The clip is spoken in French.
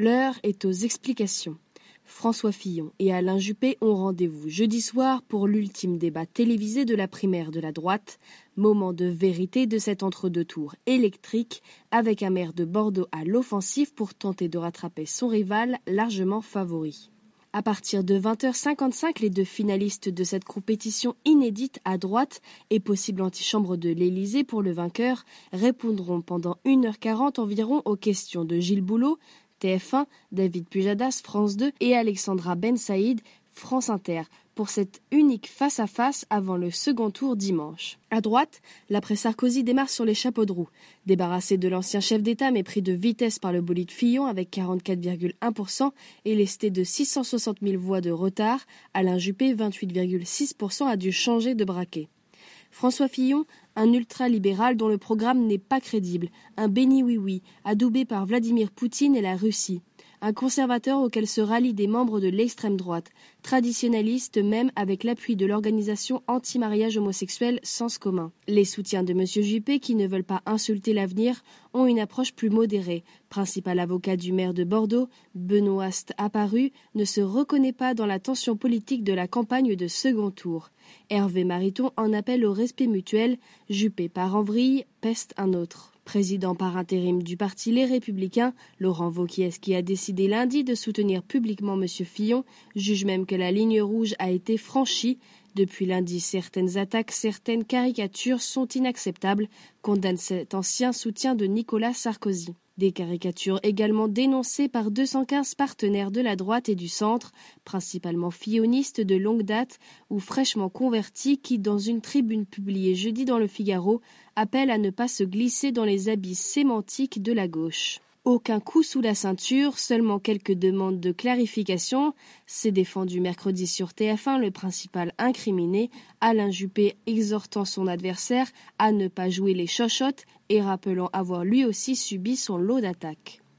L'heure est aux explications. François Fillon et Alain Juppé ont rendez-vous jeudi soir pour l'ultime débat télévisé de la primaire de la droite, moment de vérité de cet entre-deux tours électrique, avec un maire de Bordeaux à l'offensive pour tenter de rattraper son rival largement favori. À partir de 20h55, les deux finalistes de cette compétition inédite à droite et possible antichambre de l'Élysée pour le vainqueur répondront pendant 1h40 environ aux questions de Gilles Boulot, TF1, David Pujadas, France 2 et Alexandra Ben Saïd, France Inter, pour cette unique face-à-face avant le second tour dimanche. À droite, l'après Sarkozy démarre sur les chapeaux de roue. Débarrassé de l'ancien chef d'État mais pris de vitesse par le bolide Fillon avec 44,1% et lesté de 660 000 voix de retard, Alain Juppé, 28,6%, a dû changer de braquet. François Fillon, un ultra-libéral dont le programme n'est pas crédible, un béni oui-oui, adoubé par Vladimir Poutine et la Russie un conservateur auquel se rallient des membres de l'extrême droite, traditionnalistes même avec l'appui de l'organisation anti-mariage homosexuel Sens commun. Les soutiens de M. Juppé, qui ne veulent pas insulter l'avenir, ont une approche plus modérée. Principal avocat du maire de Bordeaux, Benoît apparu, ne se reconnaît pas dans la tension politique de la campagne de second tour. Hervé Mariton en appelle au respect mutuel, Juppé part en vrille, peste un autre. Président par intérim du parti Les Républicains, Laurent Vauquiez, qui a décidé lundi de soutenir publiquement M. Fillon, juge même que la ligne rouge a été franchie. Depuis lundi, certaines attaques, certaines caricatures sont inacceptables, condamne cet ancien soutien de Nicolas Sarkozy. Des caricatures également dénoncées par 215 partenaires de la droite et du centre, principalement fillonistes de longue date ou fraîchement convertis qui, dans une tribune publiée jeudi dans le Figaro, appellent à ne pas se glisser dans les abysses sémantiques de la gauche. Aucun coup sous la ceinture, seulement quelques demandes de clarification. C'est défendu mercredi sur TF1 le principal incriminé, Alain Juppé exhortant son adversaire à ne pas jouer les chochottes et rappelant avoir lui aussi subi son lot d'attaques.